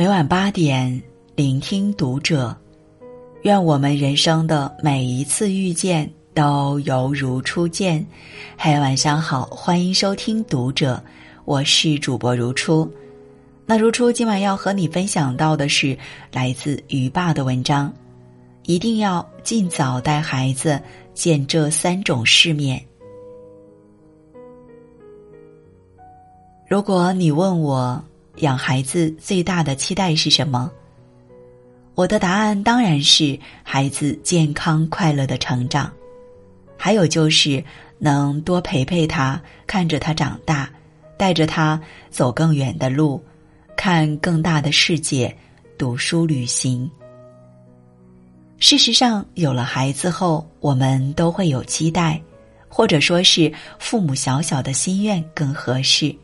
每晚八点，聆听读者。愿我们人生的每一次遇见都犹如初见。嗨，晚上好，欢迎收听读者，我是主播如初。那如初今晚要和你分享到的是来自于爸的文章，一定要尽早带孩子见这三种世面。如果你问我养孩子最大的期待是什么，我的答案当然是孩子健康快乐的成长，还有就是能多陪陪他，看着他长大，带着他走更远的路，看更大的世界，读书旅行。事实上，有了孩子后，我们都会有期待，或者说是父母小小的心愿更合适。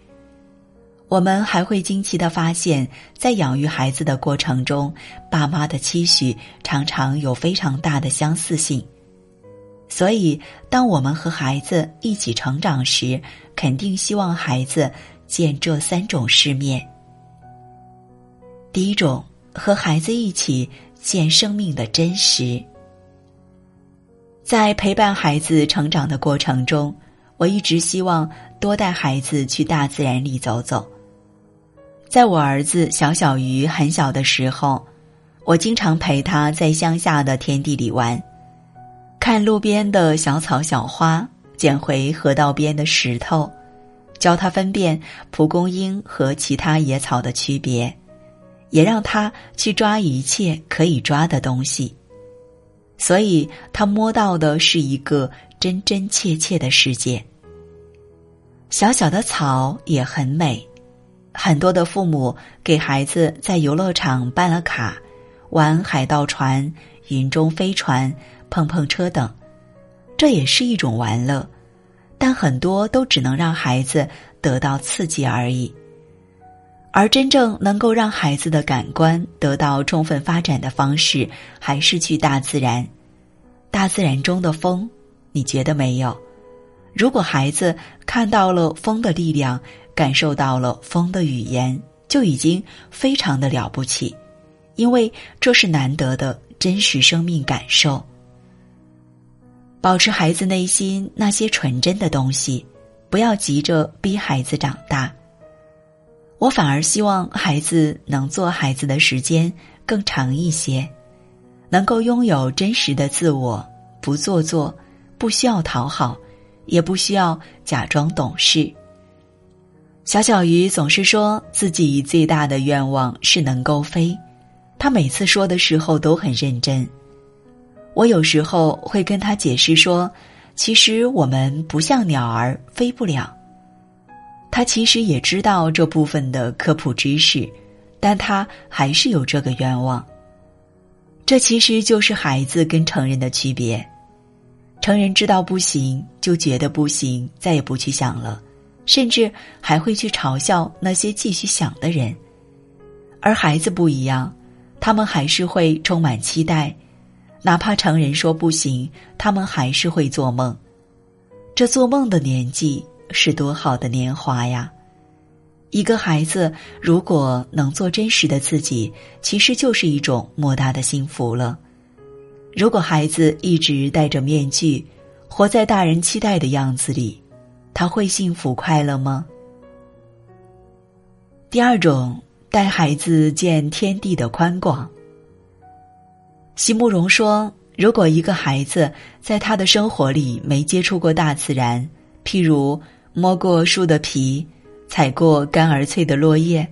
我们还会惊奇的发现，在养育孩子的过程中，爸妈的期许常常有非常大的相似性。所以，当我们和孩子一起成长时，肯定希望孩子见这三种世面。第一种，和孩子一起见生命的真实。在陪伴孩子成长的过程中，我一直希望多带孩子去大自然里走走。在我儿子小小鱼很小的时候，我经常陪他在乡下的天地里玩，看路边的小草小花，捡回河道边的石头，教他分辨蒲公英和其他野草的区别，也让他去抓一切可以抓的东西，所以他摸到的是一个真真切切的世界。小小的草也很美。很多的父母给孩子在游乐场办了卡，玩海盗船、云中飞船、碰碰车等，这也是一种玩乐，但很多都只能让孩子得到刺激而已。而真正能够让孩子的感官得到充分发展的方式，还是去大自然。大自然中的风，你觉得没有？如果孩子看到了风的力量。感受到了风的语言，就已经非常的了不起，因为这是难得的真实生命感受。保持孩子内心那些纯真的东西，不要急着逼孩子长大。我反而希望孩子能做孩子的时间更长一些，能够拥有真实的自我，不做作，不需要讨好，也不需要假装懂事。小小鱼总是说自己最大的愿望是能够飞，他每次说的时候都很认真。我有时候会跟他解释说，其实我们不像鸟儿飞不了。他其实也知道这部分的科普知识，但他还是有这个愿望。这其实就是孩子跟成人的区别，成人知道不行就觉得不行，再也不去想了。甚至还会去嘲笑那些继续想的人，而孩子不一样，他们还是会充满期待，哪怕成人说不行，他们还是会做梦。这做梦的年纪是多好的年华呀！一个孩子如果能做真实的自己，其实就是一种莫大的幸福了。如果孩子一直戴着面具，活在大人期待的样子里。他会幸福快乐吗？第二种，带孩子见天地的宽广。席慕容说：“如果一个孩子在他的生活里没接触过大自然，譬如摸过树的皮，踩过干而脆的落叶，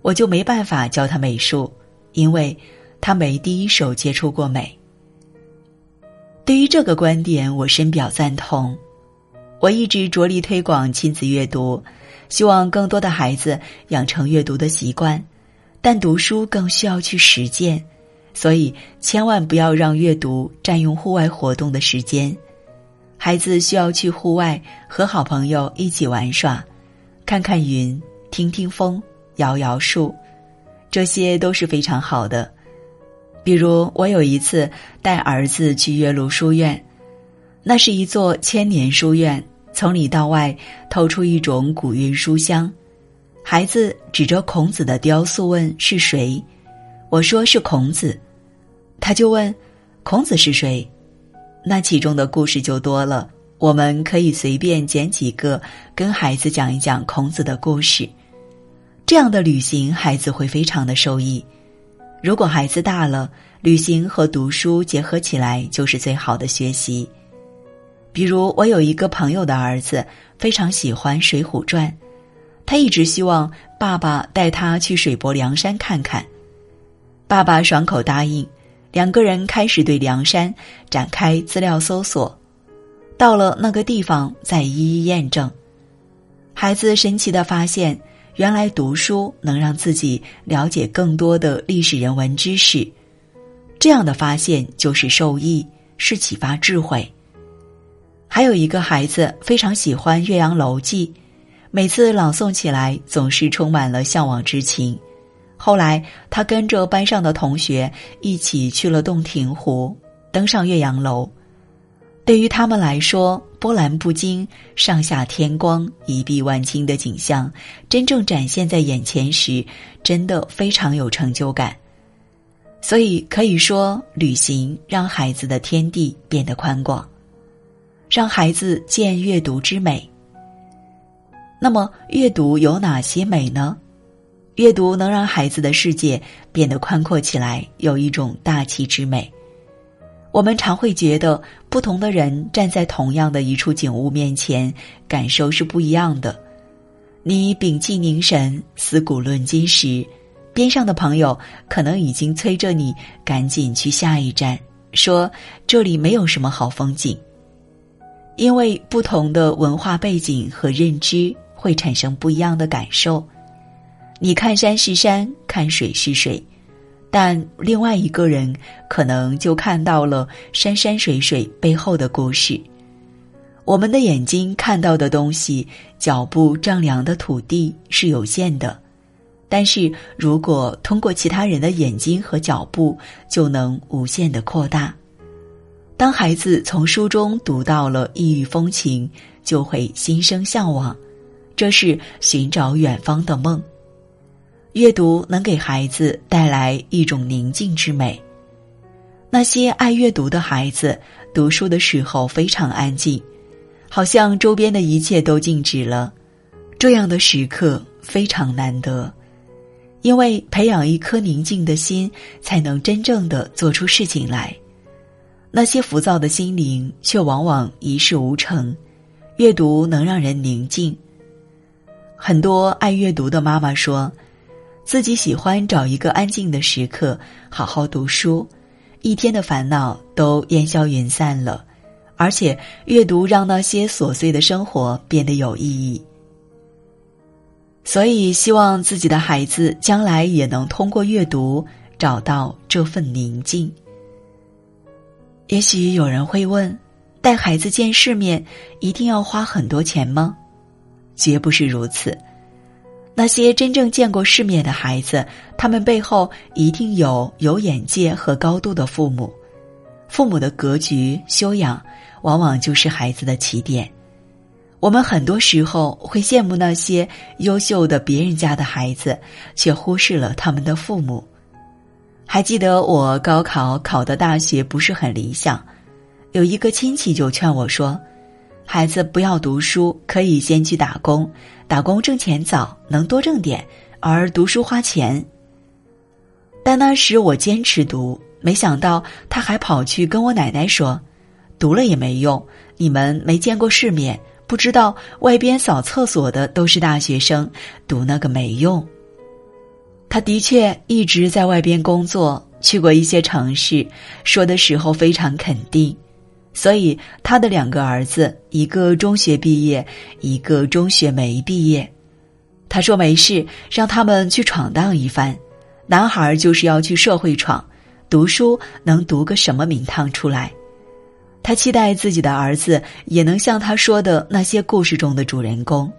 我就没办法教他美术，因为他没第一手接触过美。”对于这个观点，我深表赞同。我一直着力推广亲子阅读，希望更多的孩子养成阅读的习惯。但读书更需要去实践，所以千万不要让阅读占用户外活动的时间。孩子需要去户外和好朋友一起玩耍，看看云，听听风，摇摇树，这些都是非常好的。比如我有一次带儿子去岳麓书院。那是一座千年书院，从里到外透出一种古韵书香。孩子指着孔子的雕塑问：“是谁？”我说：“是孔子。”他就问：“孔子是谁？”那其中的故事就多了。我们可以随便捡几个跟孩子讲一讲孔子的故事，这样的旅行孩子会非常的受益。如果孩子大了，旅行和读书结合起来就是最好的学习。比如我有一个朋友的儿子非常喜欢《水浒传》，他一直希望爸爸带他去水泊梁山看看。爸爸爽口答应，两个人开始对梁山展开资料搜索。到了那个地方，再一一验证。孩子神奇的发现，原来读书能让自己了解更多的历史人文知识。这样的发现就是受益，是启发智慧。还有一个孩子非常喜欢《岳阳楼记》，每次朗诵起来总是充满了向往之情。后来，他跟着班上的同学一起去了洞庭湖，登上岳阳楼。对于他们来说，波澜不惊、上下天光、一碧万顷的景象，真正展现在眼前时，真的非常有成就感。所以可以说，旅行让孩子的天地变得宽广，让孩子见阅读之美。那么，阅读有哪些美呢？阅读能让孩子的世界变得宽阔起来，有一种大气之美。我们常会觉得，不同的人站在同样的一处景物面前，感受是不一样的。你屏气凝神、思古论今时，边上的朋友可能已经催着你赶紧去下一站，说这里没有什么好风景。因为不同的文化背景和认知，会产生不一样的感受。你看山是山，看水是水。但另外一个人可能就看到了山山水水背后的故事。我们的眼睛看到的东西，脚步丈量的土地是有限的，但是如果通过其他人的眼睛和脚步，就能无限的扩大。当孩子从书中读到了异域风情，就会心生向往，这是寻找远方的梦。阅读能给孩子带来一种宁静之美。那些爱阅读的孩子，读书的时候非常安静，好像周边的一切都静止了。这样的时刻非常难得，因为培养一颗宁静的心，才能真正的做出事情来。那些浮躁的心灵却往往一事无成。阅读能让人宁静。很多爱阅读的妈妈说。自己喜欢找一个安静的时刻，好好读书，一天的烦恼都烟消云散了，而且阅读让那些琐碎的生活变得有意义。所以，希望自己的孩子将来也能通过阅读找到这份宁静。也许有人会问：带孩子见世面，一定要花很多钱吗？绝不是如此。那些真正见过世面的孩子，他们背后一定有有眼界和高度的父母。父母的格局修养，往往就是孩子的起点。我们很多时候会羡慕那些优秀的别人家的孩子，却忽视了他们的父母。还记得我高考考的大学不是很理想，有一个亲戚就劝我说。孩子不要读书，可以先去打工，打工挣钱早，能多挣点；而读书花钱。但那时我坚持读，没想到他还跑去跟我奶奶说：“读了也没用，你们没见过世面，不知道外边扫厕所的都是大学生，读那个没用。”他的确一直在外边工作，去过一些城市，说的时候非常肯定。所以，他的两个儿子，一个中学毕业，一个中学没毕业。他说没事，让他们去闯荡一番。男孩就是要去社会闯，读书能读个什么名堂出来？他期待自己的儿子也能像他说的那些故事中的主人公，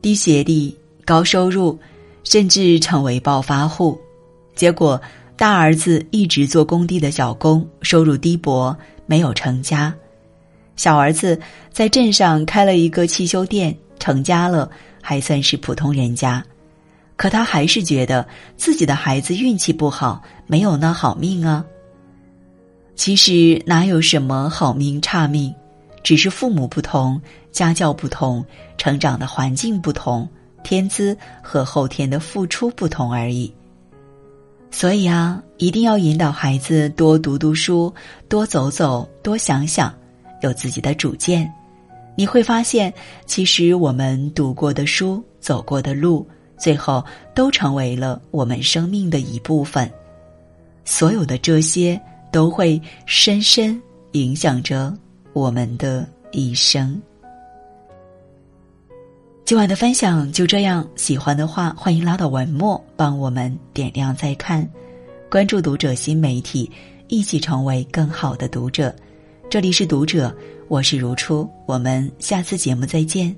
低学历、高收入，甚至成为暴发户。结果，大儿子一直做工地的小工，收入低薄。没有成家，小儿子在镇上开了一个汽修店，成家了，还算是普通人家，可他还是觉得自己的孩子运气不好，没有那好命啊。其实哪有什么好命差命，只是父母不同，家教不同，成长的环境不同，天资和后天的付出不同而已。所以啊，一定要引导孩子多读读书，多走走，多想想，有自己的主见。你会发现，其实我们读过的书、走过的路，最后都成为了我们生命的一部分。所有的这些。都会深深影响着我们的一生。今晚的分享就这样，喜欢的话欢迎拉到文末帮我们点亮再看，关注读者新媒体，一起成为更好的读者。这里是读者，我是如初，我们下次节目再见。